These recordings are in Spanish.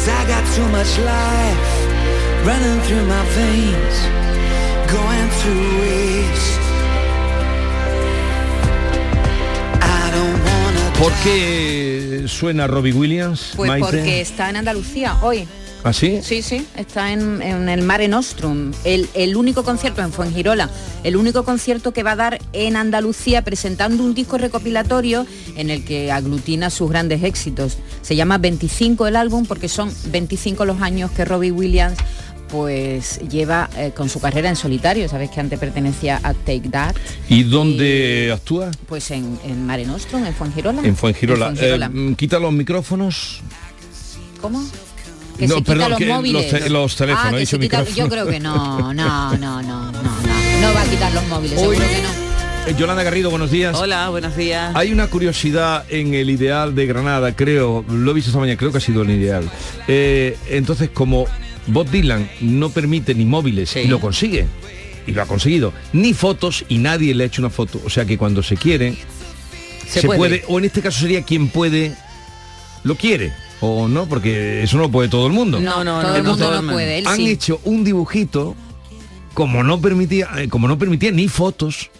Cause I got too much life running through my veins, going to waste. I don't wanna ¿Por qué suena Robbie Williams? Pues Maite? porque está en Andalucía hoy. ¿Ah, sí? Sí, sí, está en, en el Mare Nostrum, el, el único concierto en Fuengirola, el único concierto que va a dar en Andalucía presentando un disco recopilatorio en el que aglutina sus grandes éxitos. Se llama 25 el álbum porque son 25 los años que Robbie Williams pues lleva eh, con su carrera en solitario, sabes que antes pertenecía a Take That, ¿Y dónde actúa? pues en, en Mare Nostrum, en Fuengirola. En Fuengirola. En Fuengirola. Eh, quita los micrófonos. ¿Cómo? Que No, se quita perdón, los móviles. te- los teléfonos, Ah, que se quita-. Yo creo que no, no, no, no, no, no. No va a quitar los móviles, seguro que no. Eh, Yolanda Garrido, buenos días. Hola, buenos días. Hay una curiosidad en el ideal de Granada, creo, lo he visto esta mañana, creo que ha sido el ideal. Eh, entonces, como Bob Dylan no permite ni móviles y lo consigue, y lo ha conseguido, ni fotos y nadie le ha hecho una foto. O sea que cuando se quiere, Se se, puede. puede. o en este caso sería quien puede, lo quiere, o no, porque eso no lo puede todo el mundo. No, no, todo el mundo no puede, él han sí. hecho un dibujito, como no permitía, eh, como no permitía ni fotos,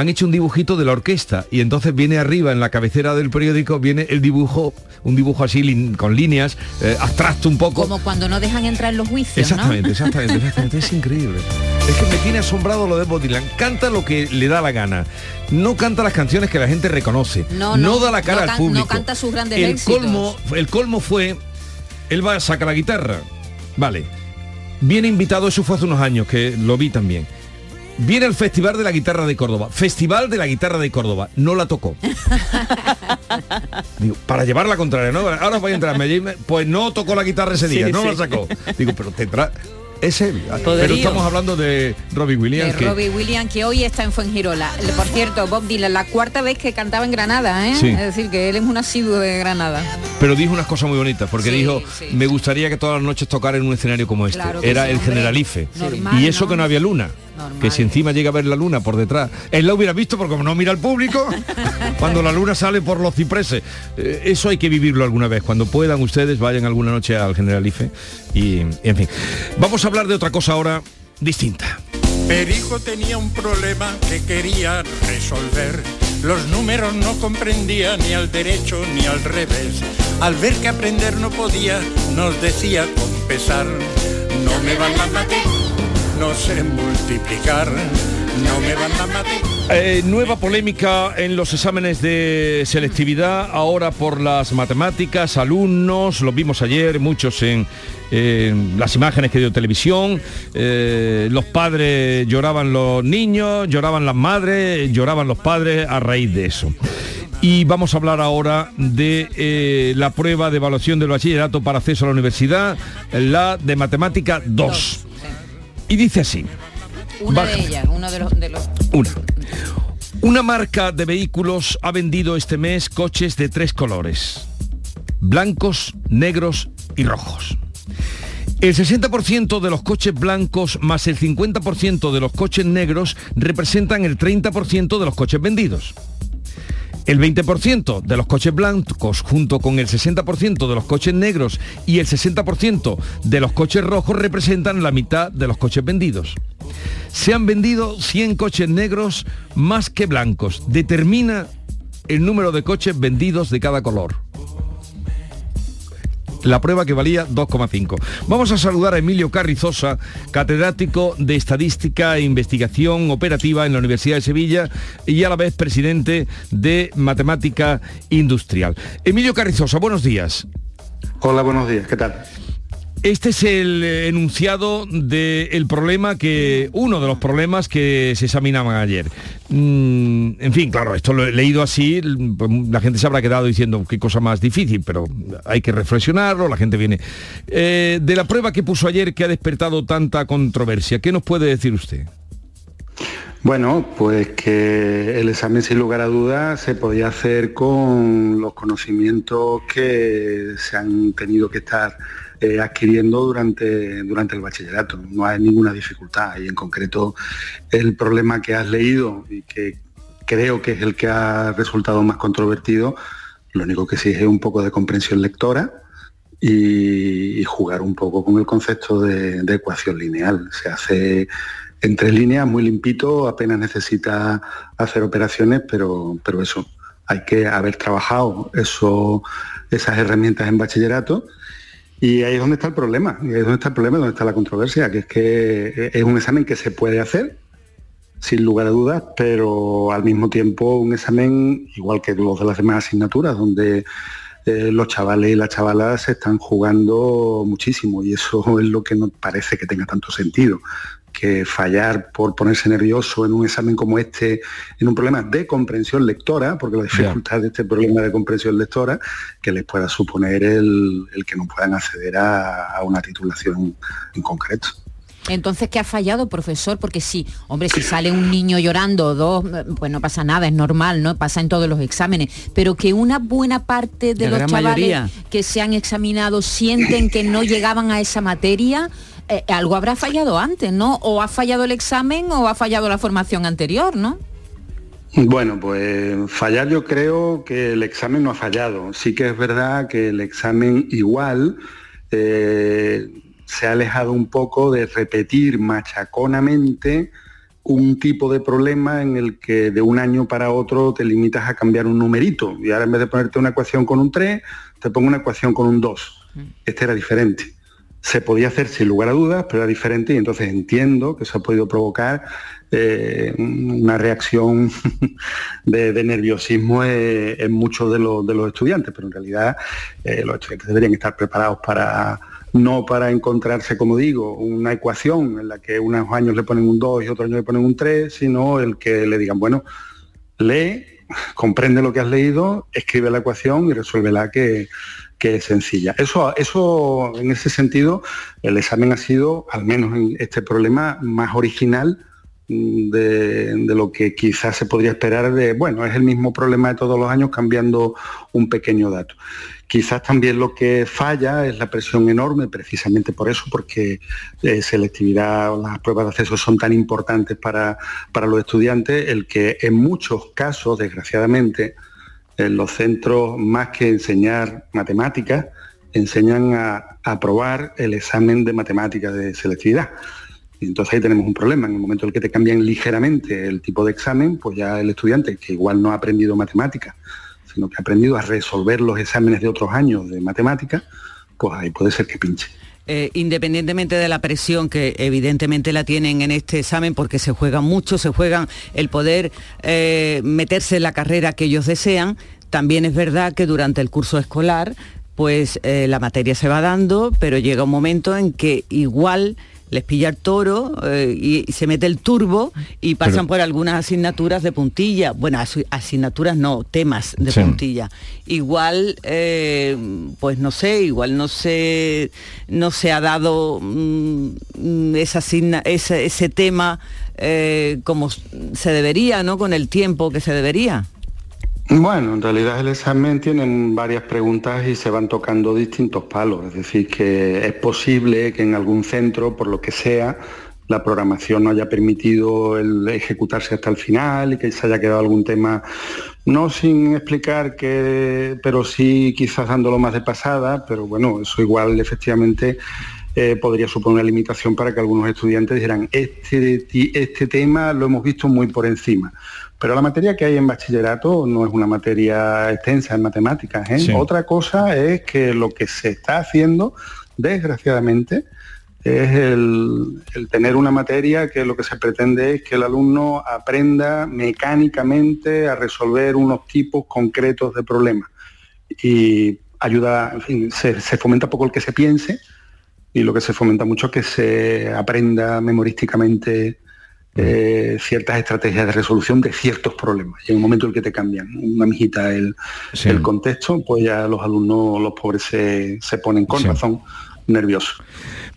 han hecho un dibujito de la orquesta y entonces viene arriba en la cabecera del periódico viene el dibujo un dibujo así con líneas eh, abstracto un poco. Como cuando no dejan entrar en los juicios, exactamente ¿no? exactamente exactamente es increíble. Es que me tiene asombrado lo de Bob Dylan. Canta lo que le da la gana. No canta las canciones que la gente reconoce. No, no, da la cara no al público no canta sus grandes el éxitos. colmo el colmo fue él va a sacar la guitarra. Vale. Viene invitado eso fue hace unos años que lo vi también Viene el Festival de la Guitarra de Córdoba. Festival de la Guitarra de Córdoba. No la tocó. Digo, para llevar la contraria, ¿no? Ahora voy a entrar. Pues no tocó la guitarra ese día, Sí, no sí. la sacó. Digo, pero tendrá... Es heavy. Pero Poderío. estamos hablando de Robbie De Williams. que- Robbie Williams, que hoy está en Fuengirola. Por cierto, Bob Dylan, la cuarta vez que cantaba en Granada, ¿eh? Sí. Es decir, que él es un asiduo de Granada. pero dijo unas cosas muy bonitas, porque Sí, dijo, sí. me gustaría que todas las noches tocara en un escenario como este. Claro Era el. Generalife. Normal, y eso ¿no? que no había luna. Normal. Que si encima llega a ver la luna por detrás. Él la hubiera visto porque como no mira al público, cuando la luna sale por los cipreses. Eh, eso hay que vivirlo alguna vez. Cuando puedan ustedes, vayan alguna noche al Generalife. Y, en fin. Vamos a hablar de otra cosa ahora distinta. Perijo tenía un problema que quería resolver. Los números no comprendía ni al derecho ni al revés. Al ver que aprender no podía, nos decía con pesar, no me van las mates, no sé multiplicar, no me van. Eh, nueva polémica en los exámenes de selectividad, ahora por las matemáticas, alumnos, lo vimos ayer, muchos en, en las imágenes que dio televisión, eh, los padres lloraban los niños, lloraban las madres, lloraban los padres a raíz de eso. Y vamos a hablar ahora de eh, la prueba de evaluación del bachillerato para acceso a la universidad, la de matemática 2. Y dice así. Una Baja. de ellas, uno de los, de los Una. Una marca de vehículos ha vendido este mes coches de tres colores. Blancos, negros y rojos. El 60% de los coches blancos más el 50% de los coches negros representan el 30% de los coches vendidos. El 20% de los coches blancos junto con el 60% de los coches negros y el 60% de los coches rojos representan la mitad de los coches vendidos. Se han vendido 100 coches negros más que blancos. Determina el número de coches vendidos de cada color la prueba que valía 2,5. Vamos a saludar a Emilio Carrizosa, catedrático de Estadística e Investigación Operativa en la Universidad de Sevilla y a la vez presidente de Matemática Industrial. Emilio Carrizosa, buenos días. Hola, buenos días, ¿qué tal? Este es el enunciado del problema que, uno de los problemas que se examinaban ayer. Mm, en fin, claro, esto lo he leído así, pues, la gente se habrá quedado diciendo qué cosa más difícil, pero hay que reflexionarlo, la gente viene. Eh, de la prueba que puso ayer que ha despertado tanta controversia, ¿qué nos puede decir usted? Bueno, pues que el examen sin lugar a dudas se podía hacer con los conocimientos que se han tenido que estar eh, adquiriendo durante, durante el bachillerato. No hay ninguna dificultad y en concreto el problema que has leído y que creo que es el que ha resultado más controvertido, lo único que sí es un poco de comprensión lectora y, jugar un poco con el concepto de, ecuación lineal. Se hace en tres líneas, muy limpito, apenas necesita hacer operaciones, pero, pero eso, hay que haber trabajado eso, esas herramientas en bachillerato y ahí es donde está el problema, ahí es donde está el problema, donde está la controversia, que es que es un examen que se puede hacer, sin lugar a dudas, pero al mismo tiempo un examen igual que los de las demás asignaturas, donde eh, los chavales y las chavalas se están jugando muchísimo y eso es lo que no parece que tenga tanto sentido que fallar por ponerse nervioso en un examen como este, en un problema de comprensión lectora, porque la dificultad de este problema de comprensión lectora, que les pueda suponer el, que no puedan acceder a, una titulación en concreto. Entonces, ¿qué ha fallado, profesor? Porque sí, hombre, si sale un niño llorando, dos, pues no pasa nada, es normal, ¿no? Pasa en todos los exámenes. Pero que una buena parte de los chavales que se han examinado sienten que no llegaban a esa materia, eh, algo habrá fallado antes, ¿no? O ha fallado el examen o ha fallado la formación anterior, ¿no? Bueno, pues fallar yo creo que el examen no ha fallado. Sí que es verdad que el examen igual eh, se ha alejado un poco de repetir machaconamente un tipo de problema en el que de un año para otro te limitas a cambiar un numerito. Y ahora en vez de ponerte una ecuación con un 3, te pongo una ecuación con un 2. Mm. Este era diferente se podía hacer sin lugar a dudas, pero era diferente y entonces entiendo que se ha podido provocar eh, una reacción de, nerviosismo eh, en muchos de los, de los, estudiantes, pero en realidad eh, los estudiantes deberían estar preparados para no para encontrarse, como digo, una ecuación en la que unos años le ponen un 2 y otros años le ponen un 3, sino el que le digan, bueno, lee, comprende lo que has leído, escribe la ecuación y resuélvela que que es sencilla. Eso, eso, en ese sentido, el examen ha sido, al menos en este problema, más original de, de, lo que quizás se podría esperar de, bueno, es el mismo problema de todos los años cambiando un pequeño dato. Quizás también lo que falla es la presión enorme, precisamente por eso, porque eh, selectividad, las pruebas de acceso son tan importantes para, para los estudiantes, el que en muchos casos, desgraciadamente, en los centros, más que enseñar matemáticas, enseñan a, aprobar el examen de matemáticas de selectividad. Y entonces ahí tenemos un problema. En el momento en el que te cambian ligeramente el tipo de examen, pues ya el estudiante, que igual no ha aprendido matemáticas, sino que ha aprendido a resolver los exámenes de otros años de matemáticas, pues ahí puede ser que pinche. Eh, independientemente de la presión que evidentemente la tienen en este examen, porque se juegan mucho, se juegan el poder eh, meterse en la carrera que ellos desean, también es verdad que durante el curso escolar, pues eh, la materia se va dando, pero llega un momento en que igual les pilla el toro eh, y, se mete el turbo y pasan por algunas asignaturas de puntilla. Bueno, asignaturas no, temas de puntilla. Igual, eh, pues no sé, igual no se, no se ha dado mm, esa ese, ese, tema eh, como se debería, ¿no? Con el tiempo que se debería. Bueno, en realidad el examen tiene varias preguntas y se van tocando distintos palos. Es decir, que es posible que en algún centro, por lo que sea, la programación no haya permitido el ejecutarse hasta el final y que se haya quedado algún tema no sin explicar que, pero sí quizás dándolo más de pasada, pero bueno, eso igual efectivamente eh, podría suponer una limitación para que algunos estudiantes dijeran, este, este tema lo hemos visto muy por encima. Pero la materia que hay en bachillerato no es una materia extensa en matemáticas. ¿eh? Otra cosa es que lo que se está haciendo, desgraciadamente, es el, tener una materia que lo que se pretende es que el alumno aprenda mecánicamente a resolver unos tipos concretos de problemas. Y ayuda, en fin, se, se fomenta poco el que se piense y lo que se fomenta mucho es que se aprenda memorísticamente eh, ciertas estrategias de resolución de ciertos problemas. Y en un momento en el que te cambian. Una mijita el, el contexto, pues ya los alumnos, los pobres se, se ponen con razón nerviosos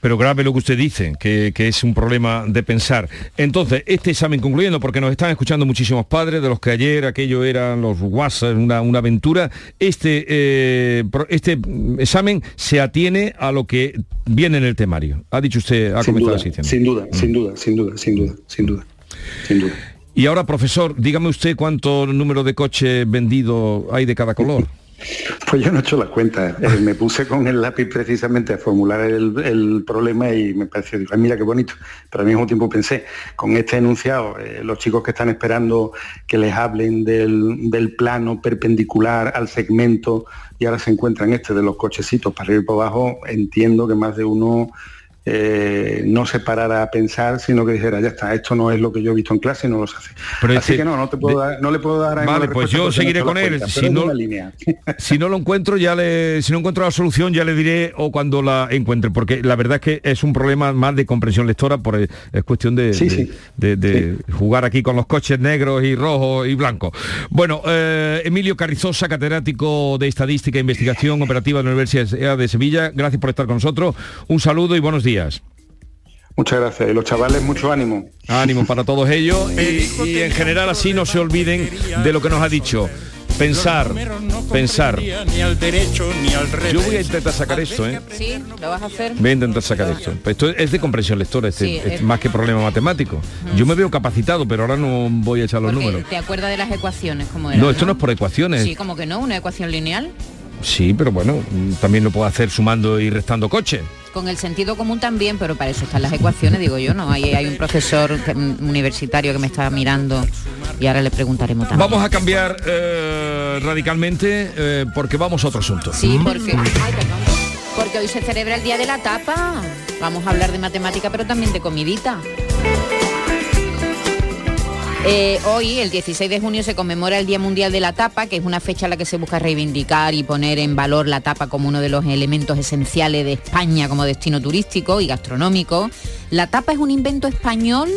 pero grave lo que usted dice, que, es un problema de pensar. Entonces, este examen concluyendo, porque nos están escuchando muchísimos padres, de los que ayer aquello eran los WhatsApp, una, una aventura, este, eh, este examen se atiene a lo que viene en el temario. Ha dicho usted, ha comenzado así. Sin duda, sin mm. duda, sin duda, sin duda, sin duda, sin duda. Y ahora, profesor, dígame usted cuánto número de coches vendido hay de cada color. Pues yo no he hecho la cuenta. Eh, me puse con el lápiz precisamente a formular el, problema y me pareció, digo, mira qué bonito. Pero al mismo tiempo pensé, con este enunciado, eh, los chicos que están esperando que les hablen del, del, plano perpendicular al segmento y ahora se encuentran este de los cochecitos para ir por abajo, entiendo que más de uno eh, no se parara a pensar, sino que dijera, ya está, esto no es lo que yo he visto en clase no lo hace. Así que no, no, te puedo dar, no le puedo dar a Vale, pues yo seguiré con él. si, no, si no lo encuentro, ya le, si no encuentro la solución, ya le diré o cuando la encuentre, porque la verdad es que es un problema más de comprensión lectora, por es cuestión de, de, jugar aquí con los coches negros y rojos y blancos. Bueno, eh, Emilio Carrizosa, catedrático de Estadística e Investigación Operativa de la Universidad de Sevilla, gracias por estar con nosotros. Un saludo y buenos días. Muchas gracias. Y los chavales, mucho ánimo. Ánimo para todos ellos y, en general así no se olviden de lo que nos ha dicho. Pensar, pensar. Yo voy a intentar sacar esto, ¿eh? Sí, lo vas a hacer. Voy a intentar sacar esto. Esto es de comprensión lectora, este, es más que problema matemático. Yo me veo capacitado, pero ahora no voy a echar los números. ¿Te acuerdas de las ecuaciones? Como no, esto no es por ecuaciones. Sí, como que no, una ecuación lineal. Sí, pero bueno, también lo puedo hacer sumando y restando coche con el sentido común también, pero para eso están las ecuaciones, digo yo, ¿no? Hay, hay un profesor universitario que me está mirando y ahora le preguntaremos también. Vamos a cambiar eh, radicalmente eh, porque vamos a otro asunto. Sí, porque... porque hoy se celebra el Día de la Tapa. Vamos a hablar de matemática, pero también de comidita. Eh, hoy, el 16 de junio, se conmemora el Día Mundial de la Tapa, que es una fecha en la que se busca reivindicar y poner en valor la tapa como uno de los elementos esenciales de España como destino turístico y gastronómico. La tapa es un invento español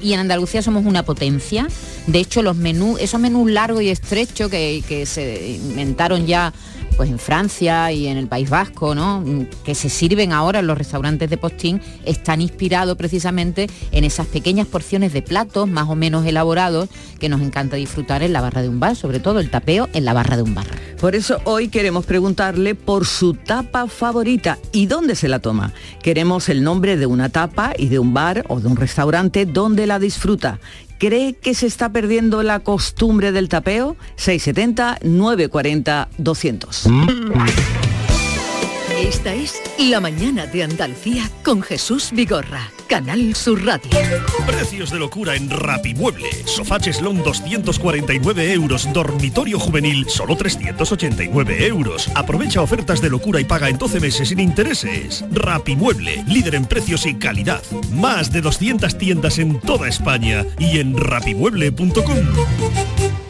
y en Andalucía somos una potencia. De hecho, los menús, esos menús largos y estrechos que, que se inventaron ya pues en Francia y en el País Vasco, ¿no? que se sirven ahora en los restaurantes de postín, están inspirados precisamente en esas pequeñas porciones de platos más o menos elaborados que nos encanta disfrutar en la barra de un bar, sobre todo el tapeo en la barra de un bar. Por eso hoy queremos preguntarle por su tapa favorita y dónde se la toma. Queremos el nombre de una tapa y de un bar o de un restaurante donde la disfruta ¿Cree que se está perdiendo la costumbre del tapeo? 670 940 200. Esta es La Mañana de Andalucía con Jesús Vigorra, Canal Sur Radio. Precios de locura en Rapimueble. Sofá Cheslón 249 euros, dormitorio juvenil solo 389 euros. Aprovecha ofertas de locura y paga en 12 meses sin intereses. Rapimueble, líder en precios y calidad. Más de 200 tiendas en toda España y en rapimueble.com.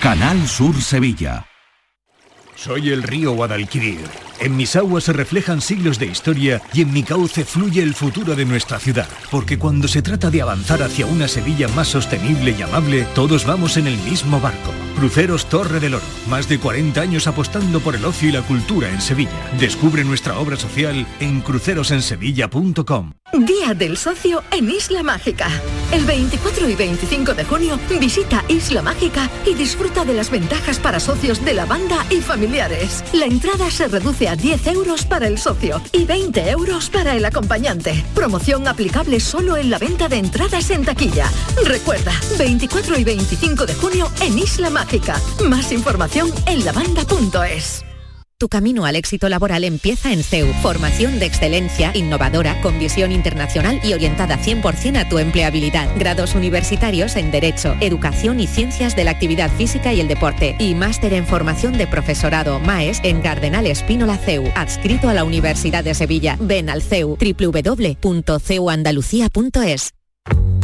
Canal Sur Sevilla. Soy el río Guadalquivir. En mis aguas se reflejan siglos de historia y en mi cauce fluye el futuro de nuestra ciudad. Porque cuando se trata de avanzar hacia una Sevilla más sostenible y amable, todos vamos en el mismo barco. Cruceros Torre del Oro. Más de 40 años apostando por el ocio y la cultura en Sevilla. Descubre nuestra obra social en crucerosensevilla.com. Día del Socio en Isla Mágica. El 24 y 25 de junio visita Isla Mágica y disfruta de las ventajas para socios de la banda y familiares. La entrada se reduce a 10 euros para el socio y 20 euros para el acompañante. Promoción aplicable solo en la venta de entradas en taquilla. Recuerda, 24 y 25 de junio en Isla Mágica. Más información en lavanda.es. Tu camino al éxito laboral empieza en CEU. Formación de excelencia, innovadora, con visión internacional y orientada 100% a tu empleabilidad. Grados universitarios en Derecho, Educación y Ciencias de la Actividad Física y el Deporte. Y máster en formación de profesorado MAES en Cardenal Espínola CEU. Adscrito a la Universidad de Sevilla. Ven al CEU www.ceuandalucía.es.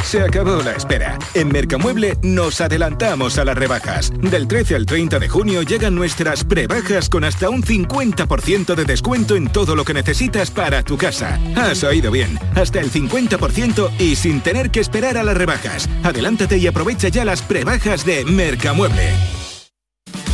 Se acabó la espera. En Mercamueble nos adelantamos a las rebajas. Del 13 al 30 de junio llegan nuestras prebajas con hasta un 50% de descuento en todo lo que necesitas para tu casa. Has oído bien, hasta el 50% y sin tener que esperar a las rebajas. Adelántate y aprovecha ya las prebajas de Mercamueble.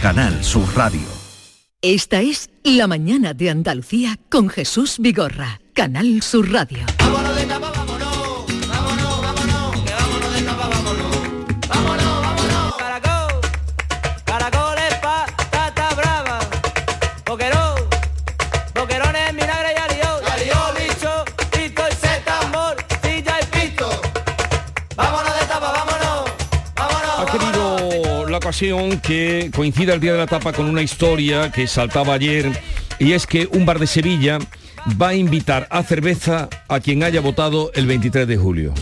Canal Sur Radio. Esta es La Mañana de Andalucía con Jesús Vigorra, Canal Sur Radio. Ocasión que coincida el día de la tapa con una historia que saltaba ayer y es que un bar de Sevilla va a invitar a cerveza a quien haya votado el 23 de julio.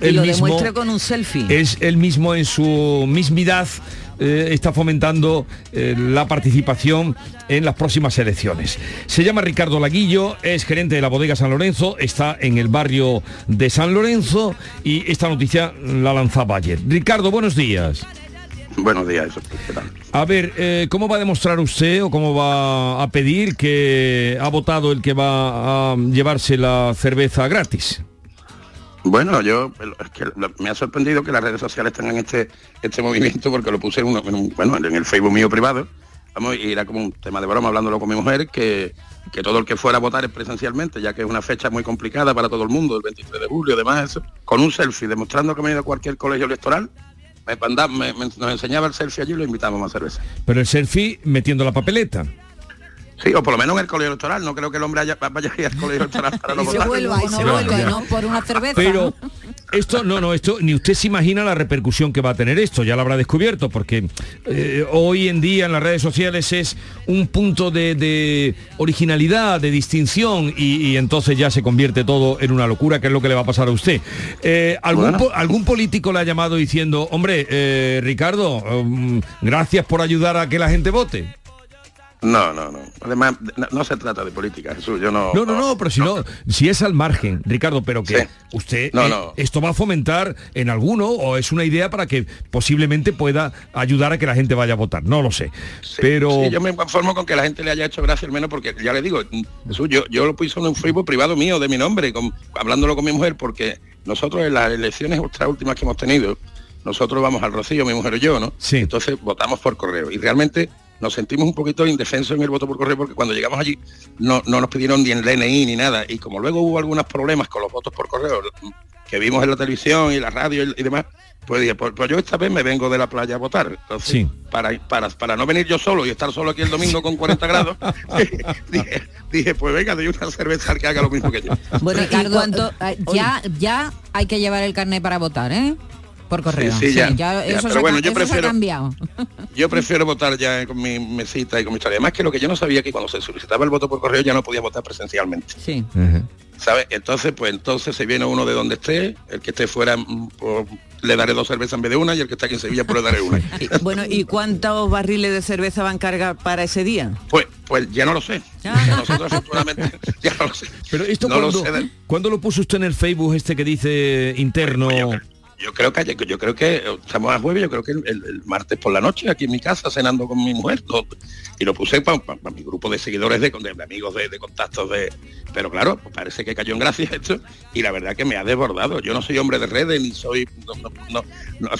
Y lo demuestra con un selfie. Es el mismo en su mismidad. Eh, está fomentando eh, la participación en las próximas elecciones. Se llama Ricardo Laguillo, es gerente de la bodega San Lorenzo, está en el barrio de San Lorenzo y esta noticia la lanzaba ayer. Ricardo, buenos días. Buenos días. A ver, eh, ¿cómo va a demostrar usted o cómo va a pedir que ha votado el que va a llevarse la cerveza gratis? Bueno, yo es que me ha sorprendido que las redes sociales tengan este este movimiento porque lo puse en, uno- en un- bueno, en el Facebook mío privado. Vamos, y era como un tema de broma hablándolo con mi mujer que, que todo el que fuera a votar es presencialmente, ya que es una fecha muy complicada para todo el mundo, el 23 de julio, además, eso, con un selfie, demostrando que me he ido a cualquier colegio electoral, me, me- me- nos enseñaba el selfie allí y lo invitamos a cerveza. Pero el selfie metiendo la papeleta. Sí, o por lo menos en el colegio electoral, no creo que el hombre haya- vaya a ir al colegio electoral para no Y se votar. vuelva, y se vuelva, ya. ¿no? Por una cerveza. Pero esto, no, no, esto, ni usted se imagina la repercusión que va a tener esto, ya lo habrá descubierto, porque eh, hoy en día en las redes sociales es un punto de, de originalidad, de distinción, y, y entonces ya se convierte todo en una locura, que es lo que le va a pasar a usted. Eh, ¿algún, Bueno. po- ¿Algún político le ha llamado diciendo, hombre, eh, Ricardo, um, gracias por ayudar a que la gente vote? No, no, no. Además, no, no se trata de política, Jesús. Yo no. No, no, no, pero si no, si es al margen, Ricardo, pero que Sí. usted No, eh, no. esto va a fomentar en alguno o es una idea para que posiblemente pueda ayudar a que la gente vaya a votar. No lo sé. pero Sí, yo me conformo con que la gente le haya hecho gracia al menos porque ya le digo, Jesús, yo, yo lo puse en un Facebook privado mío de mi nombre, con- hablándolo con mi mujer, porque nosotros en las elecciones ultra últimas que hemos tenido, nosotros vamos al Rocío, mi mujer y yo, ¿no? Sí. Entonces votamos por correo. Y realmente nos sentimos un poquito indefensos en el voto por correo porque cuando llegamos allí no, no nos pidieron ni el DNI ni nada. Y como luego hubo algunos problemas con los votos por correo que vimos en la televisión y la radio y, y demás, pues dije, pues, pues yo esta vez me vengo de la playa a votar. Entonces, Sí. para, para, para no venir yo solo y estar solo aquí el domingo con 40 grados, dije, dije, pues venga, doy una cerveza al que haga lo mismo que yo. Bueno, ¿y Ricardo, ya, ya hay que llevar el carnet para votar, ¿eh? Por correo. Sí, sí, ya, ya, eso, pero se, ha bueno, ca- yo eso se ha prefiero- cambiado. Yo prefiero votar ya con mi mesita y con mi historia. Además que lo que yo no sabía que cuando se solicitaba el voto por correo ya no podía votar presencialmente. Sí. ¿Sabes? Entonces, pues entonces se viene uno de donde esté, el que esté fuera mm, pues, le daré dos cervezas en vez de una y el que está aquí en Sevilla pues le daré una. Bueno, ¿y cuántos barriles de cerveza van a cargar para ese día? Pues, pues ya no lo sé. Nosotros afortunadamente ya no lo sé. Pero esto no lo cuando, sé. de- ¿cuándo lo puso usted en el Facebook este que dice interno? Yo creo que yo creo que eh, estamos a jueves, yo creo que el, martes por la noche aquí en mi casa cenando con mi mujer lo- y lo puse para mi grupo de seguidores de, de- de amigos de, de contactos de pero claro pues parece que cayó en gracia esto y la verdad que me ha desbordado. Yo no soy hombre de redes ni soy no, no- no-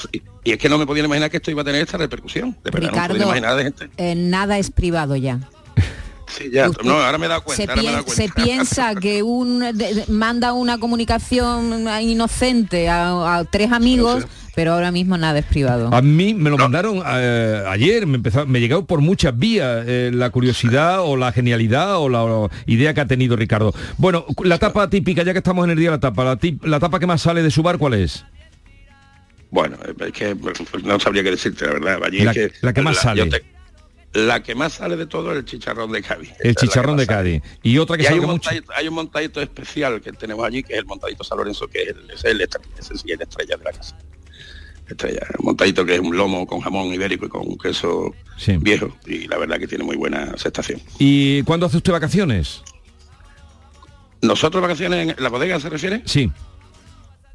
y es que no me podía imaginar que esto iba a tener esta repercusión. De verdad no me podía Ricardo, imaginar de gente. eh, nada es privado ya. Sí ya Usted no ahora me he dado se, ahora me he piensa que un de- de- manda una comunicación inocente a, a tres amigos, pero ahora mismo nada es privado. A mí me lo mandaron eh, ayer, me empezó, me llegó por muchas vías eh, la curiosidad o la genialidad o la o idea que ha tenido Ricardo. Bueno, la tapa típica, ya que estamos en el día de la tapa, la, tip- la tapa que más sale de su bar, ¿cuál es? Bueno, es que no sabría qué decirte, la verdad. Allí La- es que la que más sale. yo te- la que más sale de todo es el chicharrón de Cádiz. El chicharrón de sale. Cádiz. Y otra que Y hay un, mucho. montadito, hay un montadito especial que tenemos allí, que es el montadito San Lorenzo, que es el, es el es estrella de la casa. Estrella, un montadito que es un lomo con jamón ibérico y con un queso viejo. Y la verdad que tiene muy buena aceptación. ¿Y cuándo hace usted vacaciones? ¿Nosotros vacaciones en la bodega se refiere? Sí.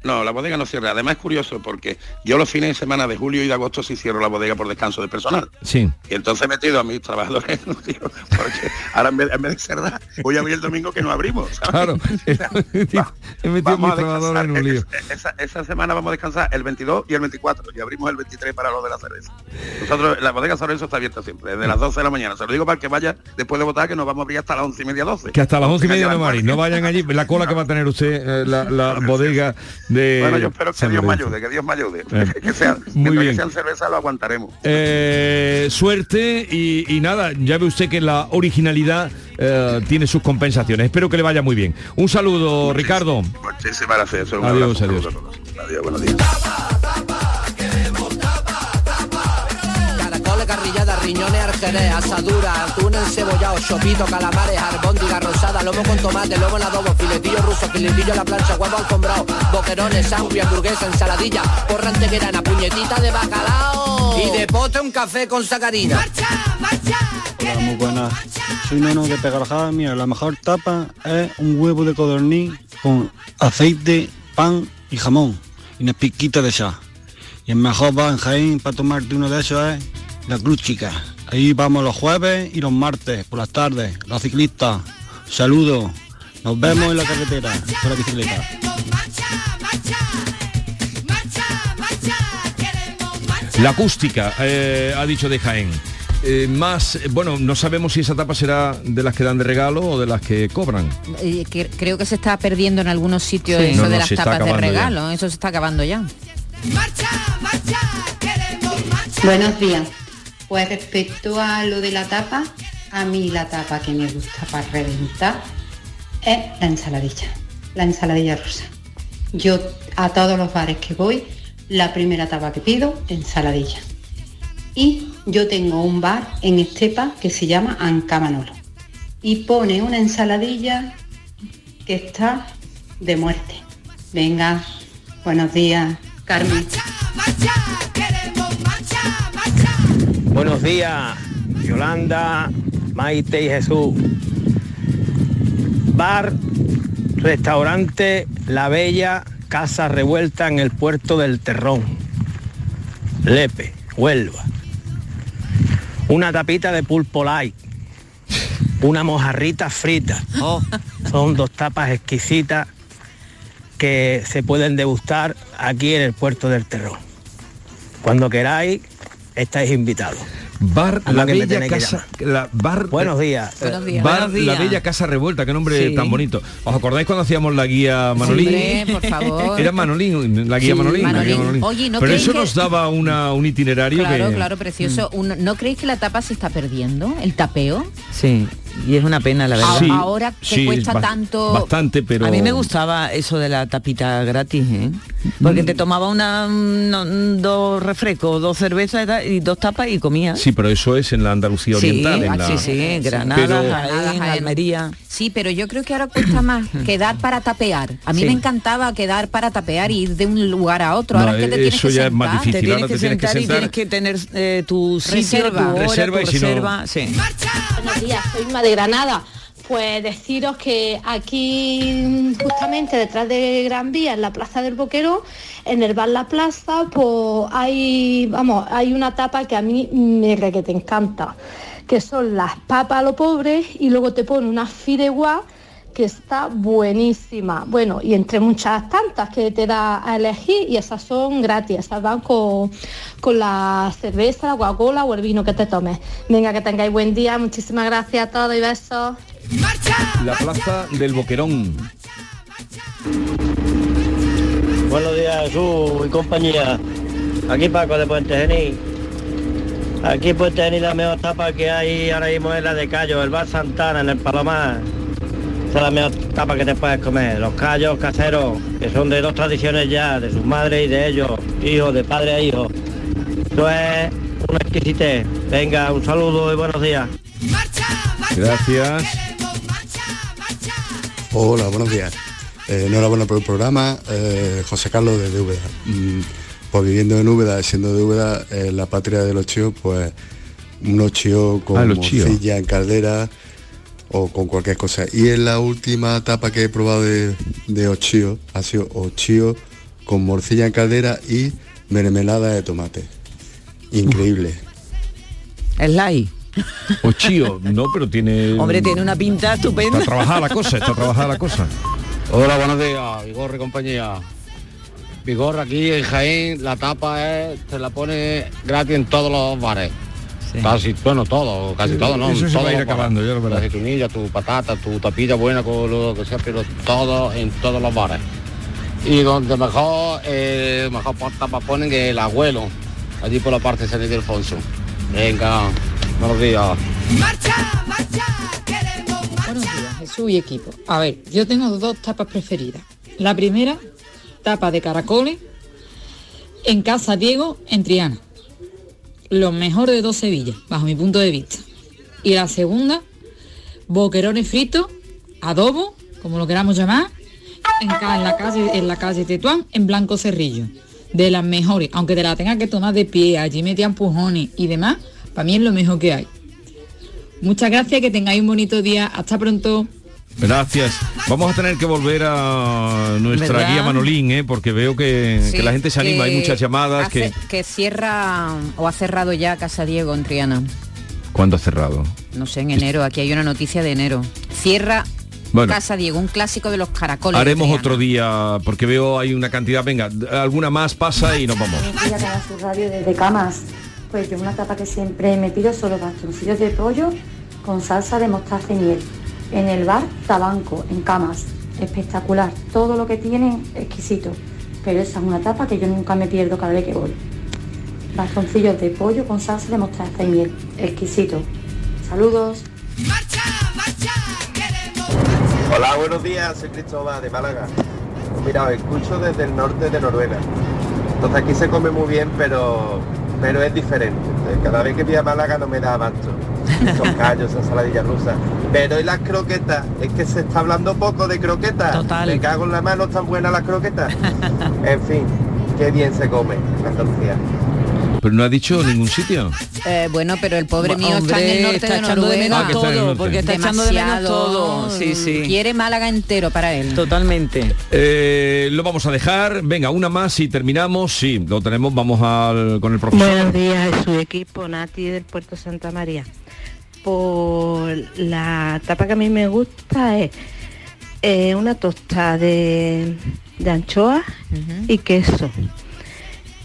No, la bodega no cierra. Además es curioso porque yo los fines de semana de julio y de agosto sí cierro la bodega por descanso de personal. Sí. Y entonces he metido a mis trabajadores, tío, porque ahora en vez, en vez de cerrar, voy a abrir el domingo que no abrimos. ¿sabes? Claro. He metido a mis trabajadores en un lío. Esa, esa semana vamos a descansar el 22 y el 24 y abrimos el 23 para lo de la cerveza. Nosotros, la bodega San Lorenzo está abierta siempre, desde las 12 de la mañana. Se lo digo para que vaya después de votar que nos vamos a abrir hasta las 11 y media, 12. Que hasta las once y media no Mari, no vayan allí, la cola que va a tener usted, eh, la, la bodega de Bueno, yo espero que San Dios me ayude, que Dios me ayude. Eh, que sea, muy bien. que sean cerveza lo aguantaremos. Eh, suerte y, y nada, ya ve usted que la originalidad eh, tiene sus compensaciones. Espero que le vaya muy bien. Un saludo, Ricardo. Muchísimas gracias. Un Adiós, abrazo adiós. Adiós, buenos días. Riñones, arjerez, asadura, atún encebollado, chopito, calamares, albóndiga rosada, lomo con tomate, lomo en adobo, filetillo ruso, filetillo a la plancha, huevo alfombrado, boquerones, sándwich, hamburguesa, ensaladilla, porra antequerana, puñetita de bacalao y de pote un café con sacarina. Hola, muy buenas. Soy Nono de Pegarjada. Mira, la mejor tapa es un huevo de codorniz con aceite, pan y jamón y una piquita de sal. Y el mejor bar en Jaén para tomarte uno de esos es la Cruz Chica. Ahí vamos los jueves y los martes por las tardes. Los ciclistas. Saludos. Nos vemos en la carretera con la bicicleta. La acústica, eh, ha dicho de Jaén. Eh, más, eh, bueno, no sabemos si esa tapa será de las que dan de regalo o de las que cobran. Eh, que- creo que se está perdiendo en algunos sitios Sí. eso No, no, de las tapas de ya. regalo, eso se está acabando ya. Buenos días. Pues respecto a lo de la tapa, a mí la tapa que me gusta para reventar es la ensaladilla, la ensaladilla rusa. Yo a todos los bares que voy, la primera tapa que pido, ensaladilla. Y yo tengo un bar en Estepa que se llama Ancamanolo. Y pone una ensaladilla que está de muerte. Venga, buenos días, Carmen. Buenos días, Yolanda, Maite y Jesús. Bar, restaurante La Bella, Casa Revuelta en el puerto del Terrón. Lepe, Huelva. Una tapita de pulpo light. Una mojarrita frita. Son dos tapas exquisitas que se pueden degustar aquí en el puerto del Terrón. Cuando queráis, estáis invitados. Bar La Bella Casa, la bar, Buenos días. Buenos días. Bar Buenos días. La Bella Casa Revuelta, qué nombre Sí. tan bonito. ¿Os acordáis cuando hacíamos la guía Manolín? Por favor. Era Manolín, la guía Sí, Manolín. la guía Manolín. Manolín. Oye, ¿no Pero eso que- nos daba una, un itinerario Claro, que... claro, precioso. Un- ¿No creéis que la tapa se está perdiendo? ¿El tapeo? Sí, y es una pena, la verdad. Sí, Ahora que sí, cuesta tanto... Bastante, pero... A mí me gustaba eso de la tapita gratis, ¿eh? Porque te tomaba una, no, dos refrescos, dos cervezas y dos tapas y comía. Sí, pero eso es en la Andalucía Sí, Oriental. en ah, la- sí, sí, Granada, Pero- Jaén, Almería. Sí, pero yo creo que ahora cuesta más quedar para tapear. A mí Sí. me encantaba quedar para tapear y ir de un lugar a otro. No, ahora es que te tienes eso que ya es más sentar. difícil. Te tienes ahora que te tienes que sentar y sentar. tienes que tener eh, tu sitio, Reserva. tu hora, Reserva tu y si no- reserva. Sí. Soy de Granada. Pues deciros que aquí, justamente detrás de Gran Vía, en la Plaza del Boquero, en el bar La Plaza, pues hay, vamos, hay una tapa que a mí me que te encanta, que son las papas a lo pobre y luego te pone una fideuá que está buenísima. Bueno, y entre muchas tantas que te da a elegir y esas son gratis, esas van con, con la cerveza, la Coca-Cola o el vino que te tomes. Venga, que tengáis buen día, muchísimas gracias a todos y besos. La plaza del Boquerón. Buenos días, Jesús y compañía. Aquí Paco de Puente Genil. Aquí en Puente Genil la mejor tapa que hay ahora mismo es la de Callo, el bar Santana en el Palomar. Esa es la mejor tapa que te puedes comer. Los callos caseros, que son de dos tradiciones ya, de sus madres y de ellos, hijos, de padre a hijo. Eso es una exquisitez. Venga, un saludo y buenos días. Gracias. Hola, buenos días. Eh, enhorabuena por el programa. Eh, José Carlos de Úbeda. Mm, pues viviendo en Úbeda, siendo de Úbeda, eh, la patria de los chíos, pues unos chíos con Ah, morcilla en caldera o con cualquier cosa. Y en la última etapa que he probado de, de ochío, ha sido ochío con morcilla en caldera y mermelada de tomate. Increíble. Slay. O chío, no, pero tiene... Hombre, tiene una pinta estupenda. Está trabajada la cosa, está trabajada la cosa. Hola, buenos días, Vigorra y compañía. Vigorra aquí en Jaén, la tapa es, te la pone gratis en todos los bares. Casi, bueno, todo, casi todo, ¿no? Eso se va a ir acabando, ya lo verás. Tu aceitunilla, tu patata, tu tapilla buena con lo que sea, pero todo en todos los bares. Y donde mejor, eh, mejor por tapa ponen el abuelo, allí por la parte de San Ildefonso. Venga, buenos días. Buenos días, Jesús y equipo. A ver, yo tengo dos tapas preferidas. La primera, tapa de caracoles en Casa Diego, en Triana. Lo mejor de dos Sevillas, bajo mi punto de vista. Y la segunda, boquerones fritos, adobo, como lo queramos llamar, en, la calle, en la calle Tetuán, en Blanco Cerrillo. De las mejores, aunque te la tengas que tomar de pie, allí metían pujones y demás, para mí es lo mejor que hay. Muchas gracias, que tengáis un bonito día. Hasta pronto. Gracias. Vamos a tener que volver a nuestra ¿Verdad? guía Manolín, ¿eh? porque veo que, Sí, que la gente se anima, hay muchas llamadas hace- que... que cierra o ha cerrado ya Casa Diego en Triana. ¿Cuándo ha cerrado? No sé, en enero. Aquí hay una noticia de enero. Cierra Bueno. Casa Diego, un clásico de los caracoles. Haremos otro día, porque veo hay una cantidad, venga, alguna más pasa y nos vamos. Sur Radio desde Camas. Pues yo una tapa que siempre me pido son los bastoncillos de pollo con salsa de mostaza y miel. En el bar Tabanco, en Camas. Espectacular. Todo lo que tienen, exquisito. Pero esa es una tapa que yo nunca me pierdo cada vez que voy. Bastoncillos de pollo con salsa de mostaza y miel. Exquisito. Saludos. Hola, buenos días, soy Cristóbal de Málaga. Mira, os escucho desde el norte de Noruega. Entonces aquí se come muy bien, pero pero es diferente. Cada vez que voy a Málaga no me da abasto. Son callos, son saladillas rusas. Pero y las croquetas, es que se está hablando poco de croquetas. Total. Me cago en la mano, están buenas las croquetas. En fin, qué bien se come en Andalucía. Pero no ha dicho ningún sitio. Eh, bueno, pero el pobre Bueno, mío está en el hombre, norte está de echando de Noruega. menos Ah, todo, porque está echando de menos Demasiado, todo. Sí, sí. Quiere Málaga entero para él. Totalmente. Eh, lo vamos a dejar, venga, una más y terminamos. Sí, lo tenemos, vamos al, con el profesor. Buenos días, su equipo Nati del Puerto Santa María. Por la tapa que a mí me gusta es eh, una tosta de, de anchoa y queso.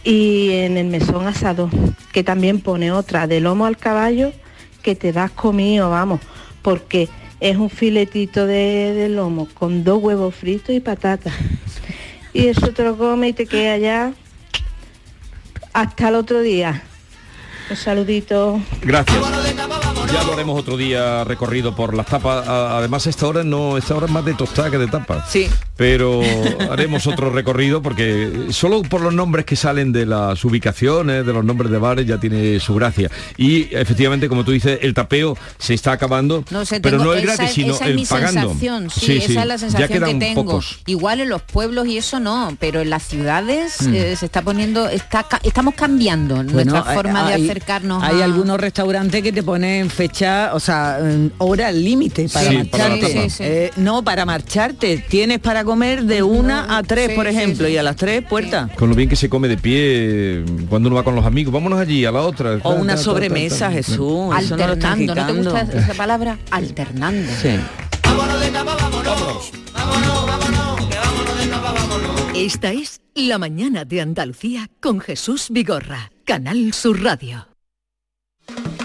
Y en el mesón asado, que también pone otra de lomo al caballo que te das comido, vamos, porque es un filetito de, de lomo con dos huevos fritos y patatas. Y eso te lo comes y te queda ya hasta el otro día. Un saludito. Gracias. Ya lo haremos otro día recorrido por las tapas. Además, esta hora no, esta hora es más de tostada que de tapas. Sí. Pero haremos otro recorrido porque solo por los nombres que salen de las ubicaciones, de los nombres de bares, ya tiene su gracia. Y efectivamente, como tú dices, el tapeo se está acabando, No sé, pero no el esa, gratis, sino esa es el mi pagando. sensación, sí, esa es la sensación que tengo. pocos. Igual en los pueblos y eso no, pero en las ciudades Mm. eh, se está poniendo, está, estamos cambiando nuestra forma de acercarnos Hay a... algunos restaurantes que te ponen fecha, o sea, hora límite para Sí, marcharte. tapa. Sí, sí. Eh, no, para marcharte. Tienes para comer de una a tres, sí, por ejemplo, sí. y a las tres puertas. Con lo bien que se come de pie cuando uno va con los amigos. Vámonos allí, a la otra. O una sobremesa, Jesús. Eso no lo están alternando, ¿no te gusta esa palabra? Alternando. Sí. Esta es La mañana de Andalucía con Jesús Vigorra, Canal Sur Radio.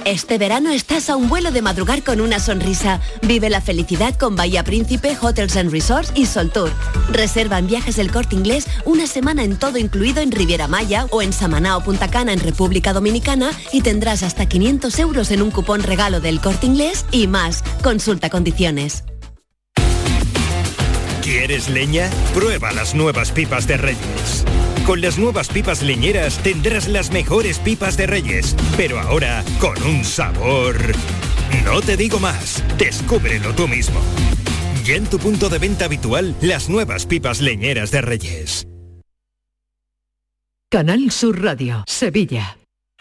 Este verano estás a un vuelo de madrugar con una sonrisa. Vive la felicidad con Bahía Príncipe, Hotels and Resorts y Sol Tour. Reserva en viajes el corte inglés una semana en todo incluido en Riviera Maya o en Samaná o Punta Cana en República Dominicana y tendrás hasta 500 euros en un cupón regalo del corte inglés y más. Consulta condiciones. ¿Quieres leña? Prueba las nuevas pipas de Reyes. Con las nuevas pipas leñeras tendrás las mejores pipas de Reyes, pero ahora con un sabor... No te digo más, descúbrelo tú mismo. Ya en tu punto de venta habitual, las nuevas pipas leñeras de Reyes. Canal Sur Radio, Sevilla.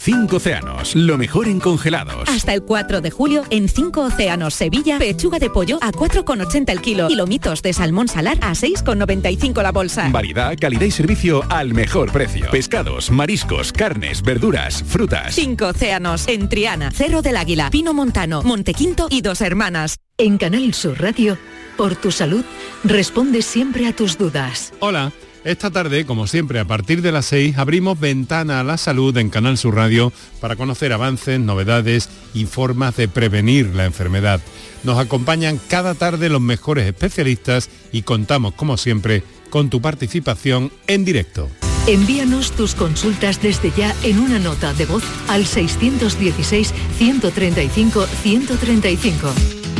Cinco océanos, lo mejor en congelados. Hasta el 4 de julio, en 5 Océanos Sevilla, pechuga de pollo a 4,80 el kilo y lomitos de salmón salar a 6,95 la bolsa. Variedad, calidad y servicio al mejor precio. Pescados, mariscos, carnes, verduras, frutas. 5 Océanos, en Triana, Cerro del Águila, Pino Montano, Montequinto y Dos Hermanas. En Canal Sur Radio, por tu salud, responde siempre a tus dudas. Hola, esta tarde, como siempre, a partir de las 6, abrimos Ventana a la Salud en Canal Sur Radio para conocer avances, novedades y formas de prevenir la enfermedad. Nos acompañan cada tarde los mejores especialistas y contamos, como siempre, con tu participación en directo. Envíanos tus consultas desde ya en una nota de voz al 616-135-135.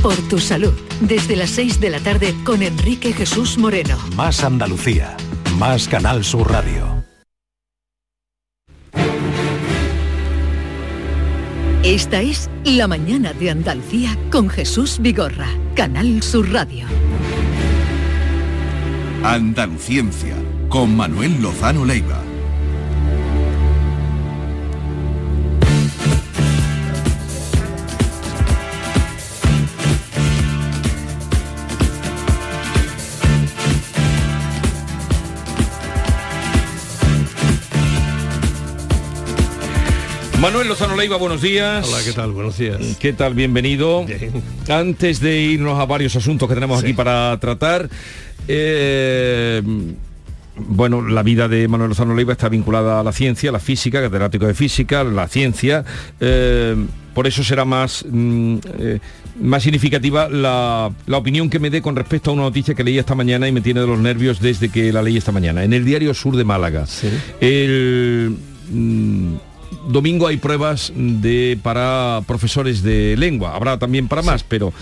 Por tu salud, desde las 6 de la tarde con Enrique Jesús Moreno. Más Andalucía, más Canal Sur Radio. Esta es La mañana de Andalucía con Jesús Vigorra, Canal Sur Radio. Andaluciencia, con Manuel Lozano Leiva. Manuel Lozano Leiva, buenos días. Hola, ¿qué tal? Buenos días. ¿Qué tal? Bienvenido. Antes de irnos a varios asuntos que tenemos aquí para tratar, eh, bueno, la vida de Manuel Lozano Leiva está vinculada a la ciencia, a la física, catedrático de física, la ciencia. eh, por eso será más, mm, eh, más significativa la, la opinión que me dé con respecto a una noticia que leí esta mañana y me tiene de los nervios desde que la leí esta mañana. En el diario Sur de Málaga. El, mm, domingo hay pruebas de para profesores de lengua. Habrá también para más, pero